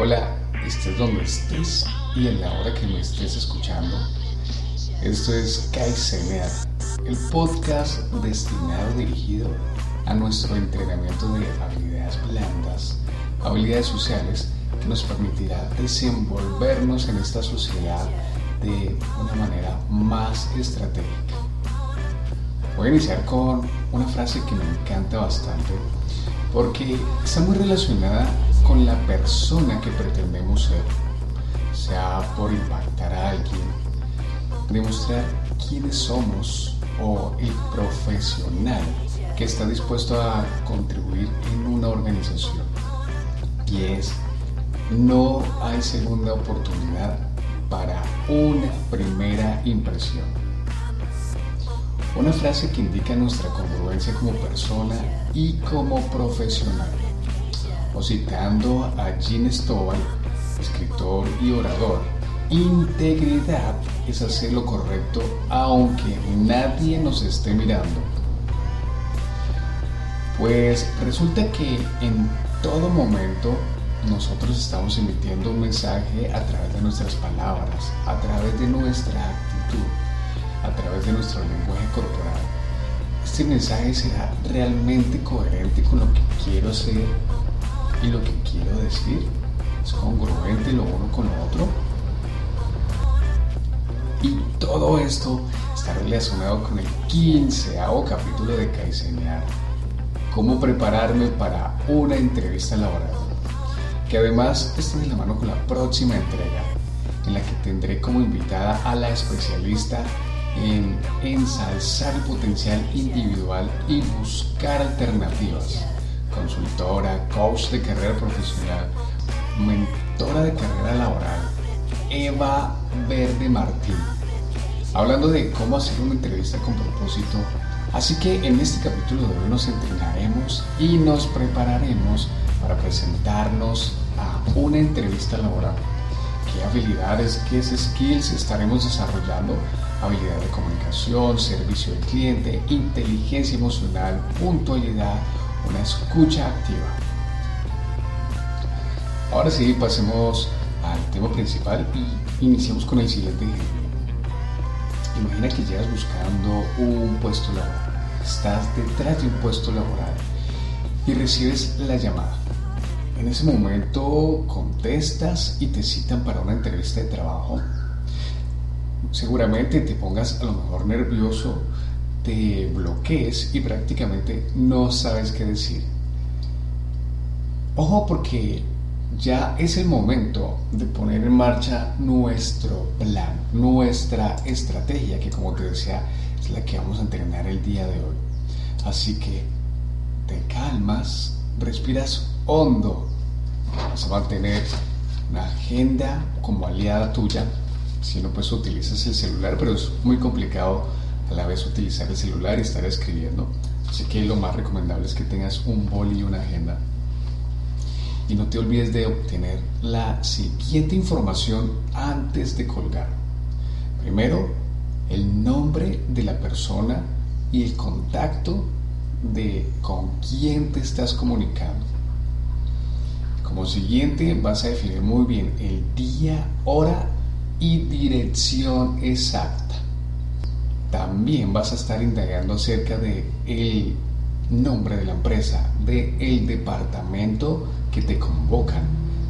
Hola, estés donde estés y en la hora que me estés escuchando. Esto es CAICENER, el podcast destinado dirigido a nuestro entrenamiento de habilidades blandas, habilidades sociales que nos permitirá desenvolvernos en esta sociedad de una manera más estratégica. Voy a iniciar con una frase que me encanta bastante porque está muy relacionada con la persona que pretendemos ser, sea por impactar a alguien, demostrar quiénes somos o el profesional que está dispuesto a contribuir en una organización. Y es, no hay segunda oportunidad para una primera impresión. Una frase que indica nuestra congruencia como persona y como profesional o citando a Gene Stovall, escritor y orador, integridad es hacer lo correcto aunque nadie nos esté mirando. Pues resulta que en todo momento nosotros estamos emitiendo un mensaje a través de nuestras palabras, a través de nuestra actitud, a través de nuestro lenguaje corporal. Este mensaje será realmente coherente con lo que quiero ser y lo que quiero decir es congruente lo uno con lo otro. Y todo esto está relacionado con el 15 capítulo de Kaizenear, cómo prepararme para una entrevista laboral, que además está de la mano con la próxima entrega, en la que tendré como invitada a la especialista en ensalzar el potencial individual y buscar alternativas consultora, coach de carrera profesional, mentora de carrera laboral, Eva Verde Martín. Hablando de cómo hacer una entrevista con propósito, así que en este capítulo de hoy nos entrenaremos y nos prepararemos para presentarnos a una entrevista laboral. ¿Qué habilidades, qué skills estaremos desarrollando? Habilidad de comunicación, servicio al cliente, inteligencia emocional, puntualidad, una escucha activa. Ahora sí, pasemos al tema principal y iniciemos con el siguiente ejemplo. Imagina que llegas buscando un puesto laboral, estás detrás de un puesto laboral y recibes la llamada. En ese momento contestas y te citan para una entrevista de trabajo. Seguramente te pongas a lo mejor nervioso te bloquees y prácticamente no sabes qué decir. Ojo porque ya es el momento de poner en marcha nuestro plan, nuestra estrategia, que como te decía es la que vamos a entrenar el día de hoy. Así que te calmas, respiras hondo, vas a mantener una agenda como aliada tuya. Si no, pues utilizas el celular, pero es muy complicado a la vez utilizar el celular y estar escribiendo. Así que lo más recomendable es que tengas un boli y una agenda. Y no te olvides de obtener la siguiente información antes de colgar. Primero, el nombre de la persona y el contacto de con quién te estás comunicando. Como siguiente vas a definir muy bien el día, hora y dirección exacta. También vas a estar indagando acerca de el nombre de la empresa, de el departamento que te convocan.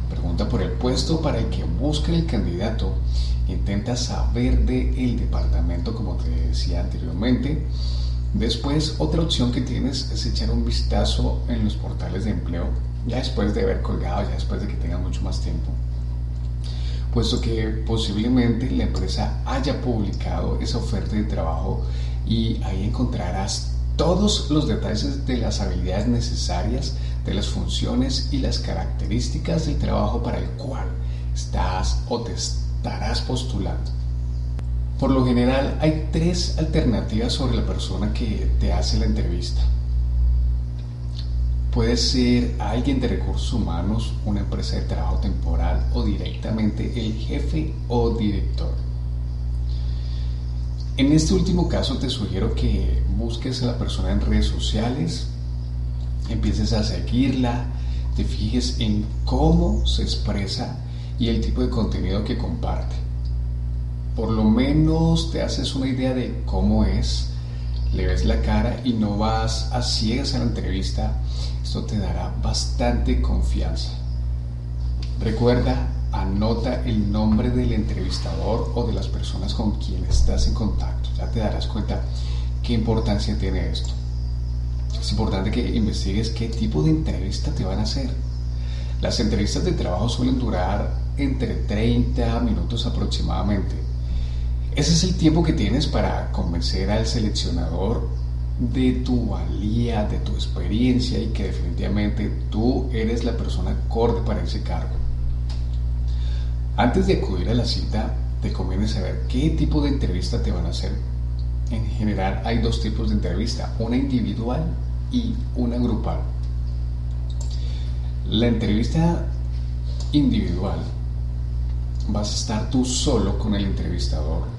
Pregunta por el puesto para el que busca el candidato. Intenta saber de el departamento como te decía anteriormente. Después, otra opción que tienes es echar un vistazo en los portales de empleo, ya después de haber colgado, ya después de que tengas mucho más tiempo puesto que posiblemente la empresa haya publicado esa oferta de trabajo y ahí encontrarás todos los detalles de las habilidades necesarias, de las funciones y las características del trabajo para el cual estás o te estarás postulando. Por lo general hay tres alternativas sobre la persona que te hace la entrevista. Puede ser alguien de recursos humanos, una empresa de trabajo temporal o directamente el jefe o director. En este último caso te sugiero que busques a la persona en redes sociales, empieces a seguirla, te fijes en cómo se expresa y el tipo de contenido que comparte. Por lo menos te haces una idea de cómo es, le ves la cara y no vas a ciegas a la entrevista. Esto te dará bastante confianza. Recuerda, anota el nombre del entrevistador o de las personas con quienes estás en contacto. Ya te darás cuenta qué importancia tiene esto. Es importante que investigues qué tipo de entrevista te van a hacer. Las entrevistas de trabajo suelen durar entre 30 minutos aproximadamente. Ese es el tiempo que tienes para convencer al seleccionador de tu valía, de tu experiencia y que definitivamente tú eres la persona acorde para ese cargo. Antes de acudir a la cita, te conviene saber qué tipo de entrevista te van a hacer. En general hay dos tipos de entrevista, una individual y una grupal. La entrevista individual vas a estar tú solo con el entrevistador.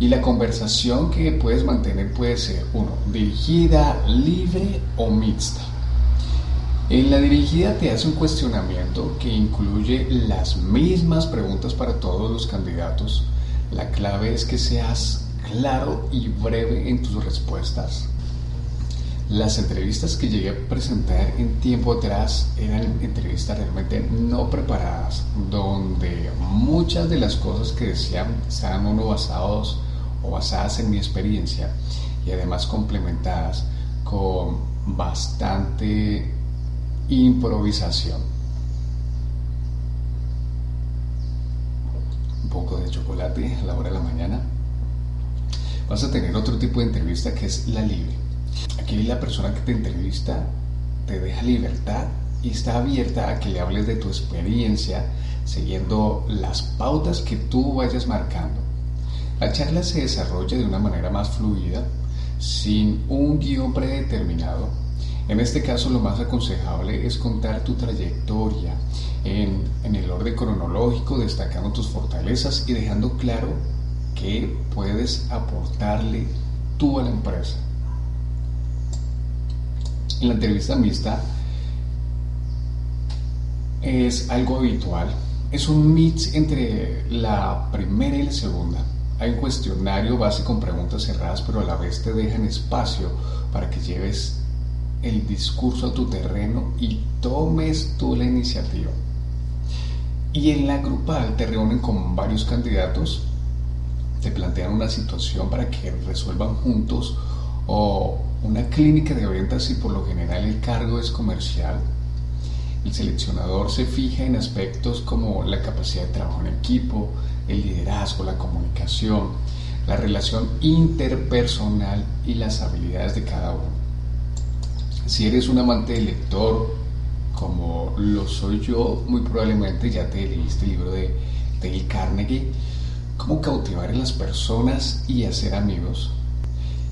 Y la conversación que puedes mantener puede ser, uno, dirigida, libre o mixta. En la dirigida te hace un cuestionamiento que incluye las mismas preguntas para todos los candidatos. La clave es que seas claro y breve en tus respuestas. Las entrevistas que llegué a presentar en tiempo atrás eran entrevistas realmente no preparadas, donde muchas de las cosas que decían estaban uno basados basadas en mi experiencia y además complementadas con bastante improvisación. Un poco de chocolate a la hora de la mañana. Vas a tener otro tipo de entrevista que es la libre Aquí la persona que te entrevista te deja libertad y está abierta a que le hables de tu experiencia siguiendo las pautas que tú vayas marcando. La charla se desarrolla de una manera más fluida, sin un guion predeterminado. En este caso lo más aconsejable es contar tu trayectoria en, el orden cronológico, destacando tus fortalezas y dejando claro qué puedes aportarle tú a la empresa en la entrevista mixta es algo habitual. Es un mix entre la primera y la segunda. Hay un cuestionario base con preguntas cerradas, pero a la vez te dejan espacio para que lleves el discurso a tu terreno y tomes tú la iniciativa. Y en la grupal te reúnen con varios candidatos, te plantean una situación para que resuelvan juntos o una clínica de ventas y por lo general el cargo es comercial. El seleccionador se fija en aspectos como la capacidad de trabajo en equipo, el liderazgo, la comunicación, la relación interpersonal y las habilidades de cada uno. Si eres un amante del lector, como lo soy yo, muy probablemente ya te leíste el libro de Dale Carnegie, Cómo cautivar a las personas y hacer amigos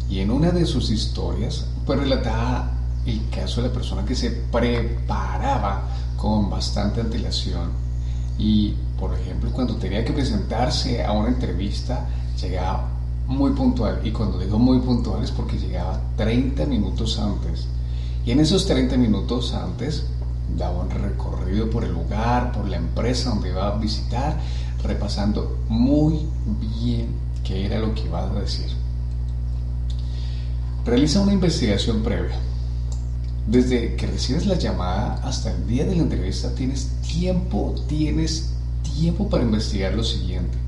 y en una de sus historias, pues relataba el caso de la persona que se preparaba con bastante antelación y, por ejemplo, cuando tenía que presentarse a una entrevista, llegaba muy puntual. Y cuando digo muy puntual es porque llegaba 30 minutos antes. Y en esos 30 minutos antes daba un recorrido por el lugar, por la empresa donde iba a visitar, repasando muy bien qué era lo que iba a decir. Realiza una investigación previa. Desde que recibes la llamada hasta el día de la entrevista tienes tiempo, tienes tiempo para investigar lo siguiente.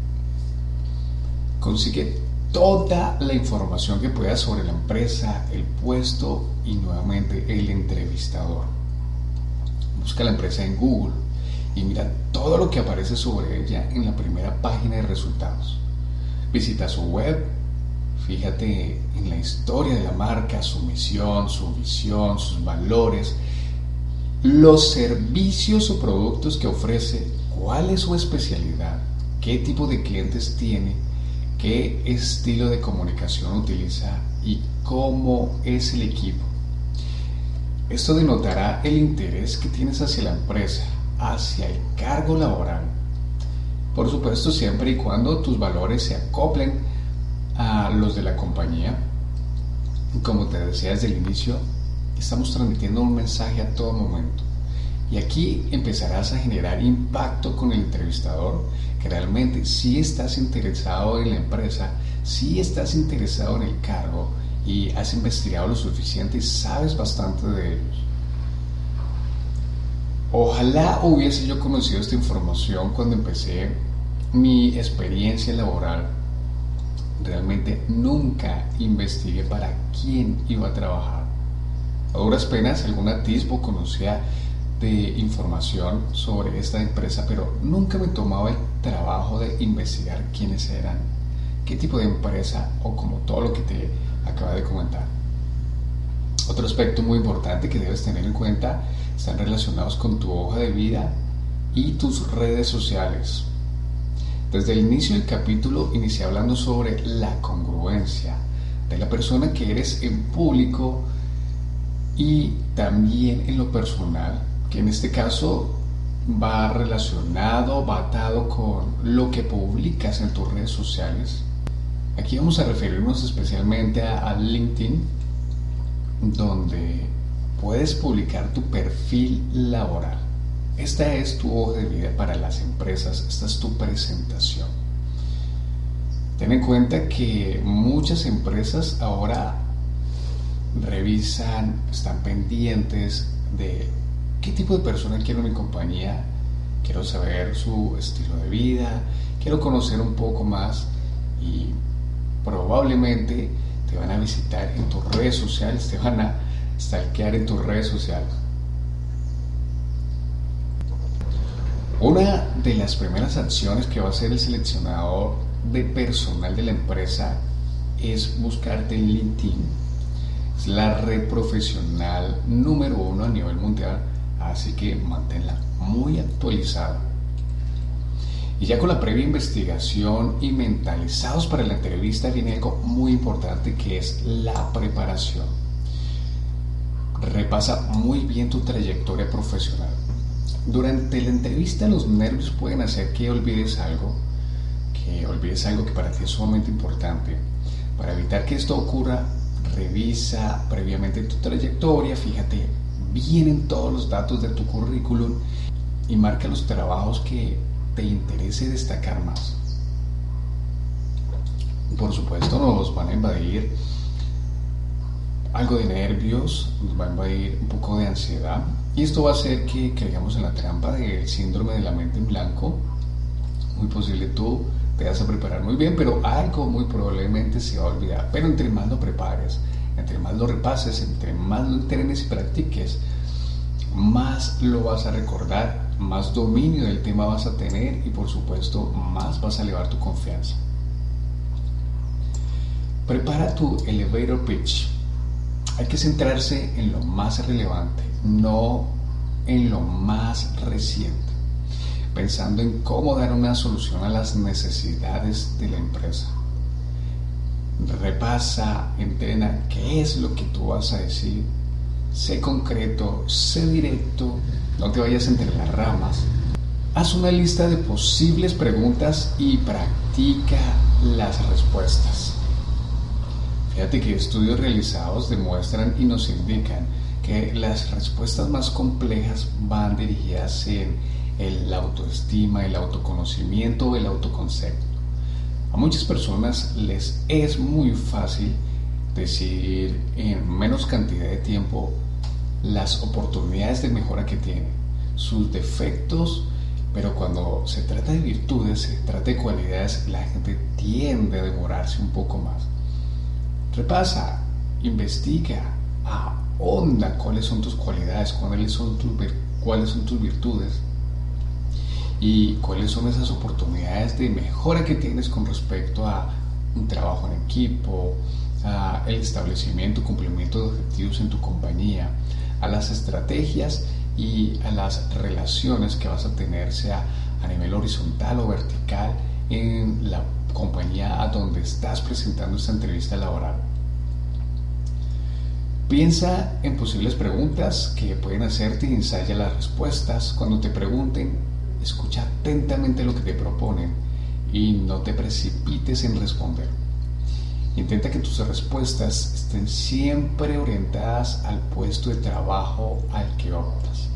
Consigue toda la información que puedas sobre la empresa, el puesto y nuevamente el entrevistador. Busca la empresa en Google y mira todo lo que aparece sobre ella en la primera página de resultados. Visita su web, Fíjate en la historia de la marca, su misión, su visión, sus valores, los servicios o productos que ofrece, cuál es su especialidad, qué tipo de clientes tiene, qué estilo de comunicación utiliza y cómo es el equipo. Esto denotará el interés que tienes hacia la empresa, hacia el cargo laboral. Por supuesto, siempre y cuando tus valores se acoplen a los de la compañía. Como te decía desde el inicio, estamos transmitiendo un mensaje a todo momento. Y aquí empezarás a generar impacto con el entrevistador, que realmente si estás interesado en la empresa, si estás interesado en el cargo y has investigado lo suficiente y sabes bastante de ellos. Ojalá hubiese yo conocido esta información cuando empecé mi experiencia laboral. Realmente nunca investigué para quién iba a trabajar. A duras penas algún atisbo conocía de información sobre esta empresa, pero nunca me tomaba el trabajo de investigar quiénes eran, qué tipo de empresa o como todo lo que te acaba de comentar. Otro aspecto muy importante que debes tener en cuenta están relacionados con tu hoja de vida y tus redes sociales. Desde el inicio del capítulo inicié hablando sobre la congruencia de la persona que eres en público y también en lo personal que en este caso va relacionado, va atado con lo que publicas en tus redes sociales. Aquí vamos a referirnos especialmente a, LinkedIn, donde puedes publicar tu perfil laboral. Esta es tu hoja de vida para las empresas, esta es tu presentación. Ten en cuenta que muchas empresas ahora revisan, están pendientes de qué tipo de persona quiero en mi compañía, quiero saber su estilo de vida, quiero conocer un poco más y probablemente te van a visitar en tus redes sociales, te van a stalkear en tus redes sociales. Una de las primeras acciones que va a hacer el seleccionador de personal de la empresa es buscarte en LinkedIn. Es la red profesional número uno a nivel mundial así que manténla muy actualizada. Y ya con la previa investigación y mentalizados para la entrevista viene algo muy importante que es la preparación. Repasa muy bien tu trayectoria profesional. Durante la entrevista los nervios pueden hacer que olvides algo, que olvides algo que para ti es sumamente importante. Para evitar que esto ocurra, revisa previamente tu trayectoria, fíjate vienen todos los datos de tu currículum y marca los trabajos que te interese destacar más. Por supuesto nos van a invadir algo de nervios, nos va a invadir un poco de ansiedad y esto va a hacer que caigamos en la trampa del síndrome de la mente en blanco. Muy posible tú te vas a preparar muy bien, pero algo muy probablemente se va a olvidar. Pero entre más lo prepares, entre más lo repases, entre más lo entrenes y practiques, más lo vas a recordar, más dominio del tema vas a tener y por supuesto más vas a elevar tu confianza. Prepara tu elevator pitch. Hay que centrarse en lo más relevante, no en lo más reciente, pensando en cómo dar una solución a las necesidades de la empresa repasa, entrena qué es lo que tú vas a decir. Sé concreto, sé directo, no te vayas entre las ramas. Haz una lista de posibles preguntas y practica las respuestas. Fíjate que estudios realizados demuestran y nos indican que las respuestas más complejas van dirigidas en el autoestima, el autoconocimiento el autoconcepto. A muchas personas les es muy fácil decidir en menos cantidad de tiempo las oportunidades de mejora que tienen, sus defectos, pero cuando se trata de virtudes, se trata de cualidades, la gente tiende a demorarse un poco más. Repasa, investiga, ahonda cuáles son tus cualidades, cuáles son tus, cuáles son tus virtudes y cuáles son esas oportunidades de mejora que tienes con respecto a un trabajo en equipo, a el establecimiento, cumplimiento de objetivos en tu compañía, a las estrategias y a las relaciones que vas a tener, sea a nivel horizontal o vertical, en la compañía a donde estás presentando esta entrevista laboral. Piensa en posibles preguntas que pueden hacerte y ensaya las respuestas. Cuando te pregunten, escucha atentamente lo que te proponen y no te precipites en responder. Intenta que tus respuestas estén siempre orientadas al puesto de trabajo al que optas.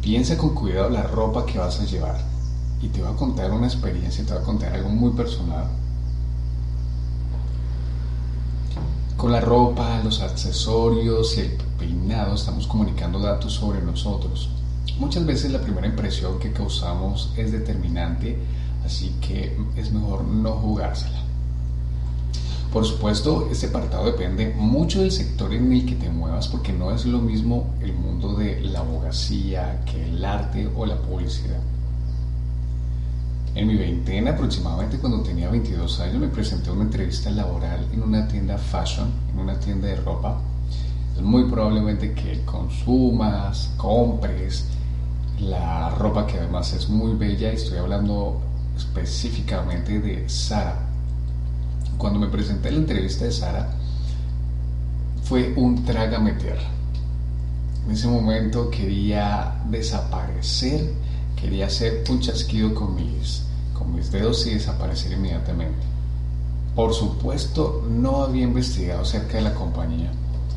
Piensa con cuidado la ropa que vas a llevar. Y te voy a contar una experiencia, te voy a contar algo muy personal. Con la ropa, los accesorios y el peinado estamos comunicando datos sobre nosotros. Muchas veces la primera impresión que causamos es determinante, así que es mejor no jugársela. Por supuesto, este apartado depende mucho del sector en el que te muevas porque no es lo mismo el mundo de la abogacía que el arte o la publicidad. En mi veintena, aproximadamente cuando tenía 22 años, me presenté a una entrevista laboral en una tienda fashion, en una tienda de ropa. Es muy probablemente que consumas, compres la ropa que además es muy bella. Estoy hablando específicamente de Sara cuando me presenté en la entrevista de Sara, fue un trágame tierra. En ese momento quería desaparecer, quería hacer un chasquido con mis, con mis dedos y desaparecer inmediatamente. Por supuesto, no había investigado acerca de la compañía,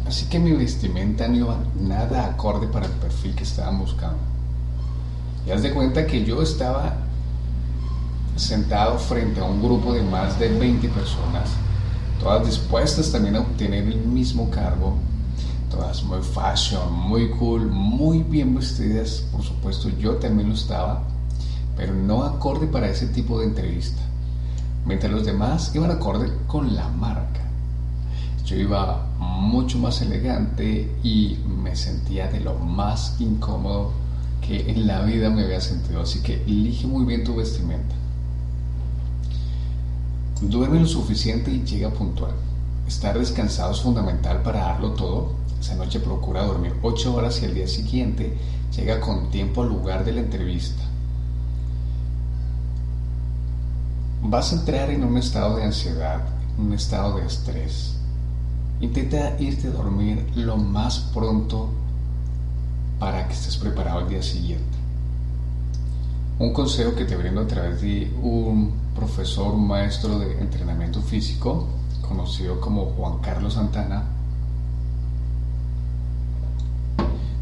así que mi vestimenta no iba nada acorde para el perfil que estaban buscando. Y haz de cuenta que yo estaba sentado frente a un grupo de más de 20 personas, todas dispuestas también a obtener el mismo cargo, muy fashion, muy cool, muy bien vestidas, por supuesto yo también lo estaba, pero no acorde para ese tipo de entrevista, mientras los demás iban acorde con la marca. Yo iba mucho más elegante y me sentía de lo más incómodo que en la vida me había sentido, así que elige muy bien tu vestimenta. Duerme lo suficiente y llega puntual. Estar descansado es fundamental para darlo todo. Esa noche procura dormir 8 horas y al día siguiente llega con tiempo al lugar de la entrevista. Vas a entrar en un estado de ansiedad, un estado de estrés. Intenta irte a dormir lo más pronto para que estés preparado al día siguiente. Un consejo que te brindo a través de un profesor, un maestro de entrenamiento físico, conocido como Juan Carlos Santana,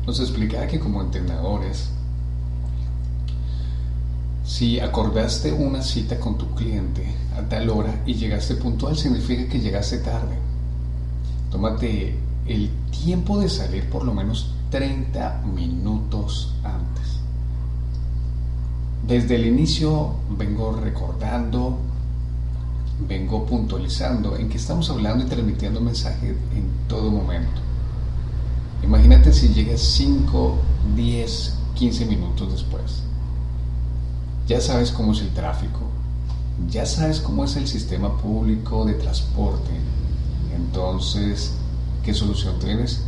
nos explicaba que como entrenadores, si acordaste una cita con tu cliente a tal hora y llegaste puntual, significa que llegaste tarde. Tómate el tiempo de salir por lo menos 30 minutos antes. Desde el inicio vengo recordando, vengo puntualizando en que estamos hablando y transmitiendo mensaje en todo momento. Imagínate si llegas 5, 10, 15 minutos después. Ya sabes cómo es el tráfico, ya sabes cómo es el sistema público de transporte. Entonces, ¿qué solución tienes?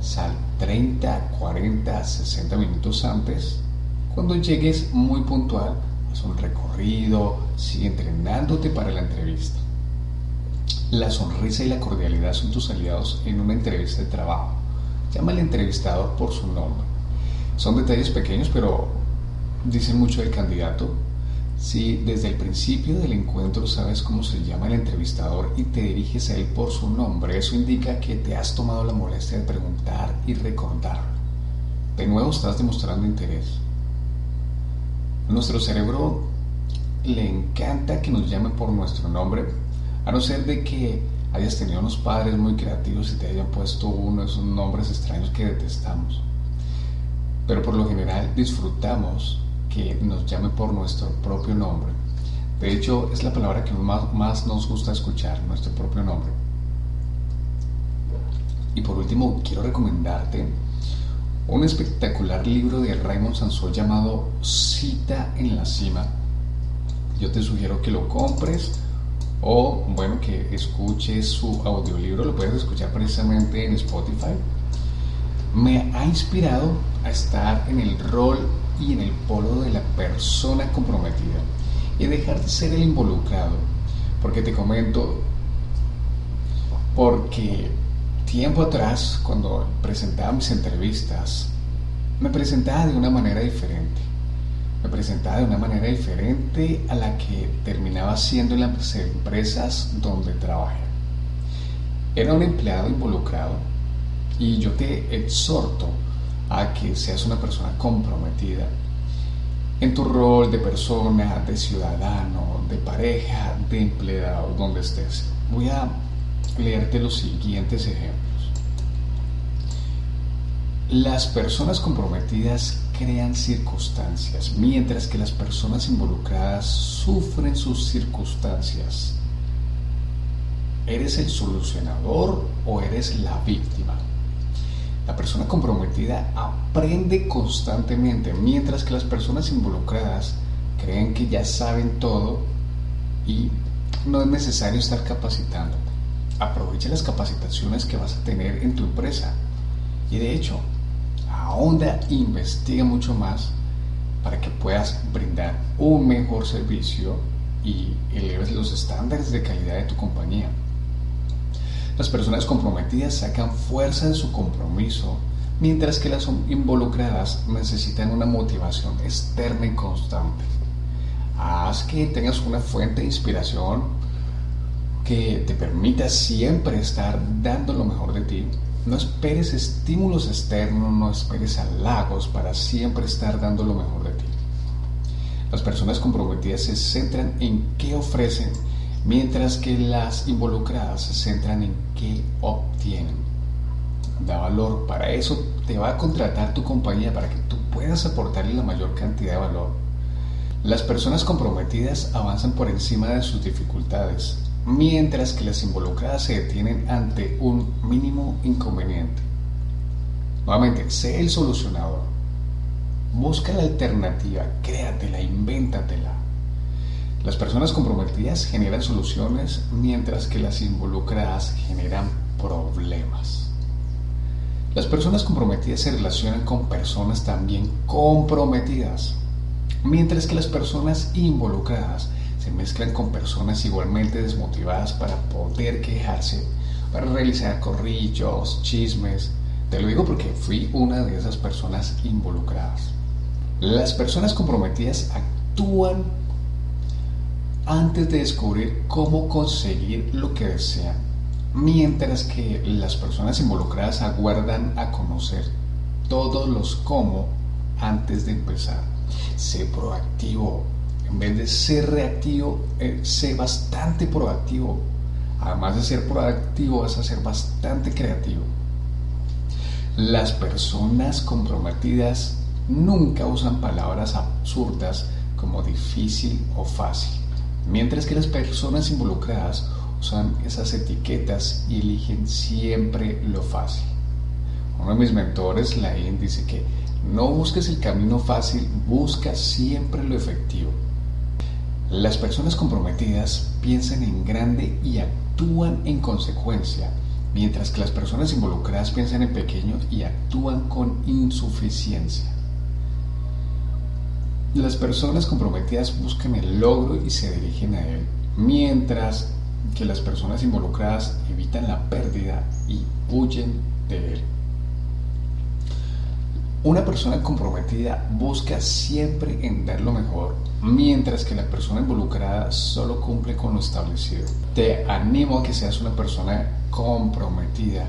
Sal 30, 40, 60 minutos antes cuando llegues muy puntual, haz un recorrido, sigue entrenándote para la entrevista. La sonrisa y la cordialidad son tus aliados en una entrevista de trabajo. Llama al entrevistador por su nombre. Son detalles pequeños, pero dicen mucho del candidato. Si desde el principio del encuentro sabes cómo se llama el entrevistador y te diriges a él por su nombre, eso indica que te has tomado la molestia de preguntar y recordarlo. De nuevo estás demostrando interés nuestro cerebro le encanta que nos llamen por nuestro nombre, a no ser de que hayas tenido unos padres muy creativos y te hayan puesto uno de esos nombres extraños que detestamos. Pero por lo general disfrutamos que nos llamen por nuestro propio nombre. De hecho, es la palabra que más, más nos gusta escuchar, nuestro propio nombre. Y por último, quiero recomendarte un espectacular libro de Raymond Sansó llamado Cita en la Cima. Yo te sugiero que lo compres o, bueno, que escuches su audiolibro, lo puedes escuchar precisamente en Spotify. Me ha inspirado a estar en el rol y en el polo de la persona comprometida y dejar de ser el involucrado. Porque te comento, porque Tiempo atrás, cuando presentaba mis entrevistas, me presentaba de una manera diferente. Me presentaba de una manera diferente a la que terminaba siendo en las empresas donde trabajé. Era un empleado involucrado y yo te exhorto a que seas una persona comprometida en tu rol de persona, de ciudadano, de pareja, de empleado, donde estés. Voy a leerte los siguientes ejemplos. Las personas comprometidas crean circunstancias, mientras que las personas involucradas sufren sus circunstancias. ¿Eres el solucionador o eres la víctima? La persona comprometida aprende constantemente, mientras que las personas involucradas creen que ya saben todo y no es necesario estar capacitándote. Aprovecha las capacitaciones que vas a tener en tu empresa. Y de hecho, ahonda, investiga mucho más para que puedas brindar un mejor servicio y eleves los estándares de calidad de tu compañía. Las personas comprometidas sacan fuerza de su compromiso, mientras que las involucradas necesitan una motivación externa y constante. Haz que tengas una fuente de inspiración que te permita siempre estar dando lo mejor de ti. No esperes estímulos externos, no esperes halagos para siempre estar dando lo mejor de ti. Las personas comprometidas se centran en qué ofrecen mientras que las involucradas se centran en qué obtienen. Da valor, para eso te va a contratar tu compañía para que tú puedas aportarle la mayor cantidad de valor. Las personas comprometidas avanzan por encima de sus dificultades, mientras que las involucradas se detienen ante un mínimo inconveniente. Nuevamente, sé el solucionador. Busca la alternativa, créatela, invéntatela. Las personas comprometidas generan soluciones mientras que las involucradas generan problemas. Las personas comprometidas se relacionan con personas también comprometidas, mientras que las personas involucradas se mezclan con personas igualmente desmotivadas para poder quejarse, para realizar corrillos, chismes. Te lo digo porque fui una de esas personas involucradas. Las personas comprometidas actúan antes de descubrir cómo conseguir lo que desean, mientras que las personas involucradas aguardan a conocer todos los cómo antes de empezar. Sé proactivo. En vez de ser reactivo, eh, sé bastante proactivo. Además de ser proactivo, vas a ser bastante creativo. Las personas comprometidas nunca usan palabras absurdas como difícil o fácil mientras que las personas involucradas usan esas etiquetas y eligen siempre lo fácil. Uno de mis mentores, Lain, dice que no busques el camino fácil, busca siempre lo efectivo. Las personas comprometidas piensan en grande y actúan en consecuencia, mientras que las personas involucradas piensan en pequeño y actúan con insuficiencia. Las personas comprometidas buscan el logro y se dirigen a él, mientras que las personas involucradas evitan la pérdida y huyen de él. Una persona comprometida busca siempre en dar lo mejor, mientras que la persona involucrada solo cumple con lo establecido. Te animo a que seas una persona comprometida,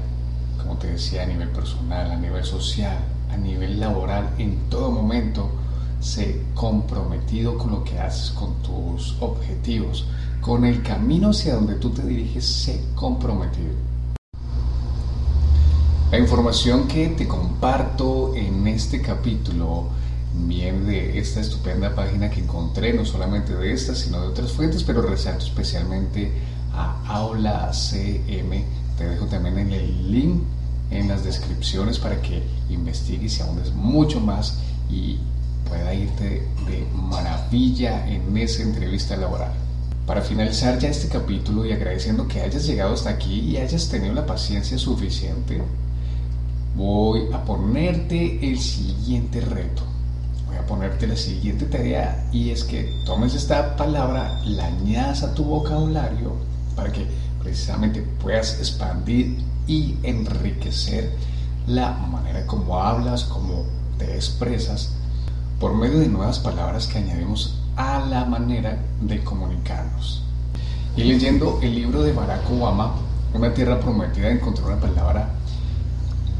como te decía, a nivel personal, a nivel social, a nivel laboral, en todo momento sé comprometido con lo que haces, con tus objetivos, con el camino hacia donde tú te diriges, sé comprometido. La información que te comparto en este capítulo viene de esta estupenda página que encontré, no solamente de esta, sino de otras fuentes, pero resalto especialmente a Aula CM. Te dejo también en el link en las descripciones para que investigues y es mucho más y pueda irte de maravilla en esa entrevista laboral. Para finalizar ya este capítulo y agradeciendo que hayas llegado hasta aquí y hayas tenido la paciencia suficiente, voy a ponerte el siguiente reto. A ponerte la siguiente tarea y es que tomes esta palabra, la añadas a tu vocabulario para que precisamente puedas expandir y enriquecer la manera como hablas, como te expresas por medio de nuevas palabras que añadimos a la manera de comunicarnos. Y leyendo el libro de Barack Obama, Una tierra prometida, encontré una palabra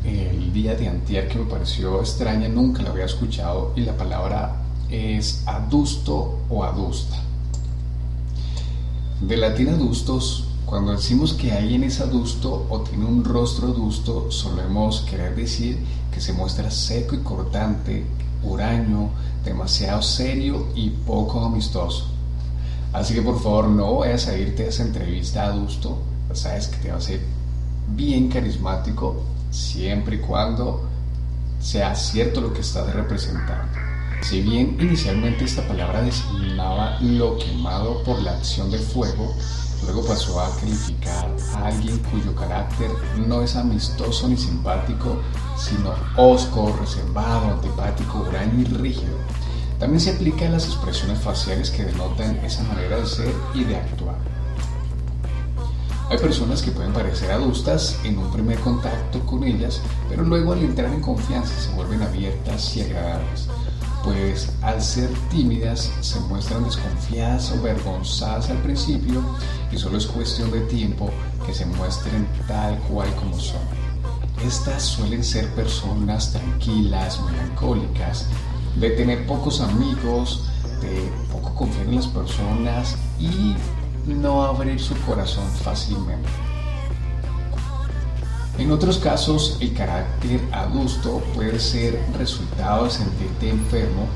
el día de antier que me pareció extraña, nunca la había escuchado y la palabra es adusto o adusta. De latín adustos, cuando decimos que alguien es adusto o tiene un rostro adusto, solemos querer decir que se muestra seco y cortante, huraño, demasiado serio y poco amistoso. Así que por favor no vayas a irte a esa entrevista adusto, sabes que te va a ser bien carismático siempre y cuando sea cierto lo que estás representando. Si bien inicialmente esta palabra designaba lo quemado por la acción del fuego, luego pasó a calificar a alguien cuyo carácter no es amistoso ni simpático, sino osco, reservado, antipático, huraño y rígido. También se aplica a las expresiones faciales que denotan esa manera de ser y de actuar. Hay personas que pueden parecer adustas en un primer contacto con ellas, pero luego al entrar en confianza se vuelven abiertas y agradables, pues al ser tímidas se muestran desconfiadas o vergonzadas al principio y solo es cuestión de tiempo que se muestren tal cual como son. Estas suelen ser personas tranquilas, melancólicas, de tener pocos amigos, de poco confiar en las personas y no abrir su corazón fácilmente. En otros casos, el carácter adusto puede ser resultado de sentirte enfermo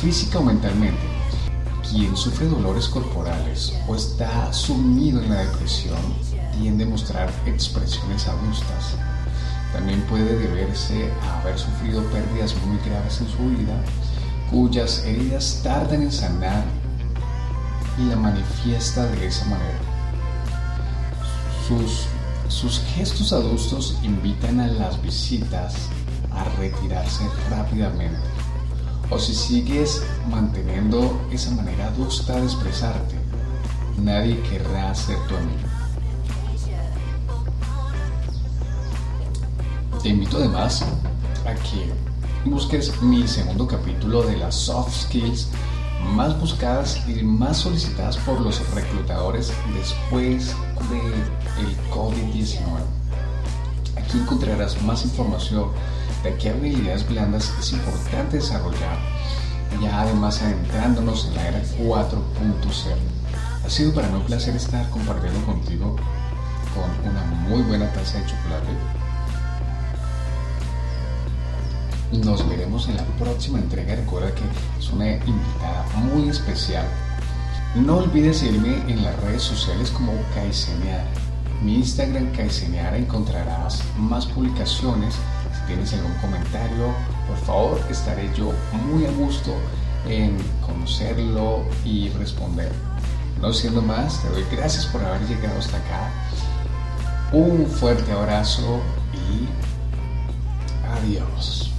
física o mentalmente. Quien sufre dolores corporales o está sumido en la depresión tiende a mostrar expresiones adustas. También puede deberse a haber sufrido pérdidas muy graves en su vida, cuyas heridas tardan en sanar y la manifiesta de esa manera. Sus, sus gestos adustos invitan a las visitas a retirarse rápidamente. O si sigues manteniendo esa manera adusta de expresarte, nadie querrá ser tu amigo. Te invito además a que busques mi segundo capítulo de las soft skills más buscadas y más solicitadas por los reclutadores después del COVID-19. Aquí encontrarás más información de qué habilidades blandas es importante desarrollar, ya además adentrándonos en la era 4.0. Ha sido para mí un placer estar compartiendo contigo con una muy buena taza de chocolate Nos veremos en la próxima entrega. Recuerda que es una invitada muy especial. No olvides seguirme en las redes sociales como Kaiseneara. Mi Instagram Kaiseneara encontrarás más publicaciones. Si tienes algún comentario, por favor, estaré yo muy a gusto en conocerlo y responder. No siendo más, te doy gracias por haber llegado hasta acá. Un fuerte abrazo y adiós.